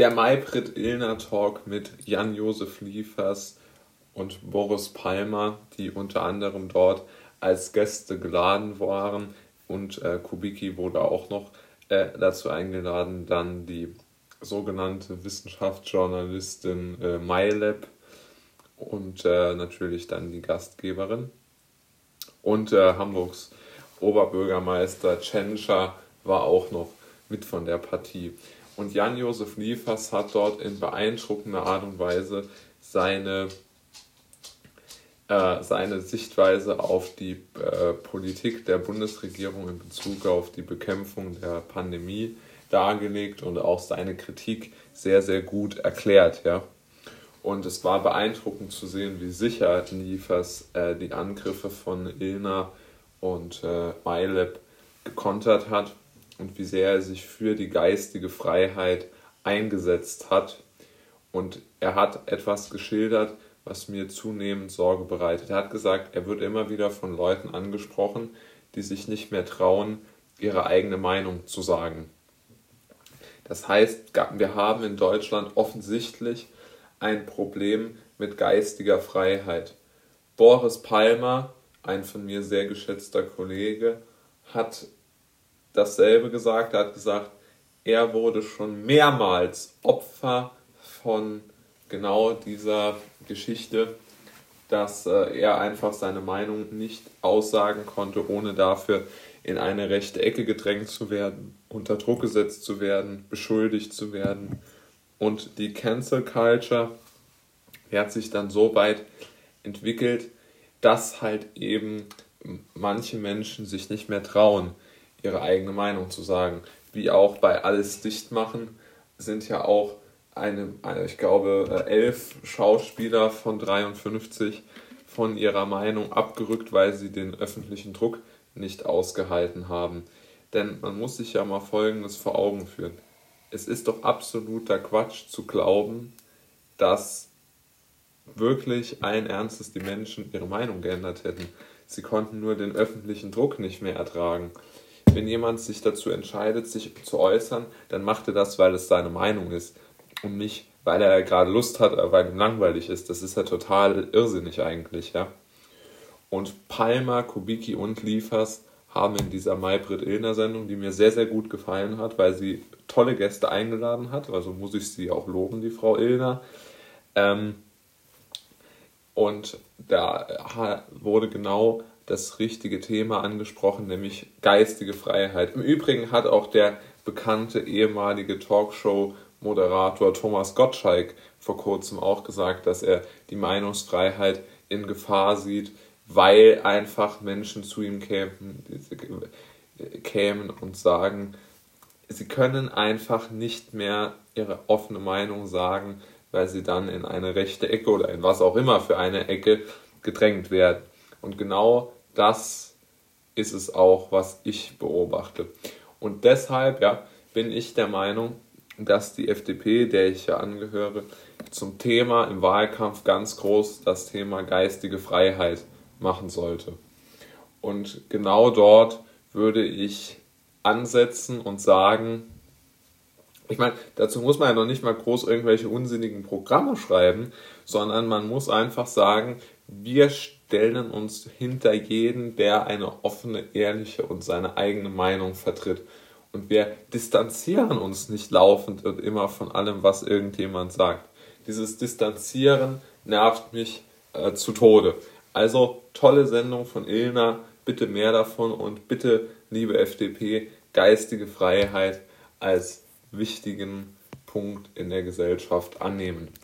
Der Maybrit Illner Talk mit Jan-Josef Liefers und Boris Palmer, die unter anderem dort als Gäste geladen waren. Und äh, Kubicki wurde auch noch äh, dazu eingeladen, dann die sogenannte Wissenschaftsjournalistin äh, MyLab und äh, natürlich dann die Gastgeberin. Und äh, Hamburgs Oberbürgermeister Tschentscher war auch noch mit von der Partie. Und Jan-Josef Liefers hat dort in beeindruckender Art und Weise seine, äh, seine Sichtweise auf die äh, Politik der Bundesregierung in Bezug auf die Bekämpfung der Pandemie dargelegt und auch seine Kritik sehr, sehr gut erklärt. Ja. Und es war beeindruckend zu sehen, wie sicher Liefers äh, die Angriffe von Ilna und äh, MyLab gekontert hat und wie sehr er sich für die geistige Freiheit eingesetzt hat. Und er hat etwas geschildert, was mir zunehmend Sorge bereitet. Er hat gesagt, er wird immer wieder von Leuten angesprochen, die sich nicht mehr trauen, ihre eigene Meinung zu sagen. Das heißt, wir haben in Deutschland offensichtlich ein Problem mit geistiger Freiheit. Boris Palmer, ein von mir sehr geschätzter Kollege, hat dasselbe gesagt. Er hat gesagt, er wurde schon mehrmals Opfer von genau dieser Geschichte, dass äh, er einfach seine Meinung nicht aussagen konnte, ohne dafür in eine rechte Ecke gedrängt zu werden, unter Druck gesetzt zu werden, beschuldigt zu werden. Und die Cancel Culture hat sich dann so weit entwickelt, dass halt eben manche Menschen sich nicht mehr trauen, ihre eigene Meinung zu sagen. Wie auch bei Alles dicht machen sind ja auch eine, eine, ich glaube, äh, elf Schauspieler von 53 von ihrer Meinung abgerückt, weil sie den öffentlichen Druck nicht ausgehalten haben. Denn man muss sich ja mal Folgendes vor Augen führen. Es ist doch absoluter Quatsch zu glauben, dass wirklich allen Ernstes die Menschen ihre Meinung geändert hätten. Sie konnten nur den öffentlichen Druck nicht mehr ertragen wenn jemand sich dazu entscheidet, sich zu äußern, dann macht er das, weil es seine Meinung ist und nicht, weil er gerade Lust hat oder weil ihm langweilig ist. Das ist ja total irrsinnig eigentlich, ja. Und Palmer, Kubicki und Liefers haben in dieser Maybrit Illner Sendung, die mir sehr, sehr gut gefallen hat, weil sie tolle Gäste eingeladen hat, also muss ich sie auch loben, die Frau Illner. Ähm, und da wurde genau das richtige Thema angesprochen, nämlich geistige Freiheit. Im Übrigen hat auch der bekannte ehemalige Talkshow-Moderator Thomas Gottschalk vor kurzem auch gesagt, dass er die Meinungsfreiheit in Gefahr sieht, weil einfach Menschen zu ihm kämen, kämen und sagen, sie können einfach nicht mehr ihre offene Meinung sagen, weil sie dann in eine rechte Ecke oder in was auch immer für eine Ecke gedrängt werden. Und genau das ist es auch, was ich beobachte. Und deshalb ja, bin ich der Meinung, dass die FDP, der ich ja angehöre, zum Thema im Wahlkampf ganz groß das Thema geistige Freiheit machen sollte. Und genau dort würde ich ansetzen und sagen, ich meine, dazu muss man ja noch nicht mal groß irgendwelche unsinnigen Programme schreiben, sondern man muss einfach sagen, wir stellen uns hinter jeden, der eine offene, ehrliche und seine eigene Meinung vertritt. Und wir distanzieren uns nicht laufend und immer von allem, was irgendjemand sagt. Dieses Distanzieren nervt mich äh, zu Tode. Also tolle Sendung von Ilna, bitte mehr davon und bitte, liebe FDP, geistige Freiheit als wichtigen Punkt in der Gesellschaft annehmen.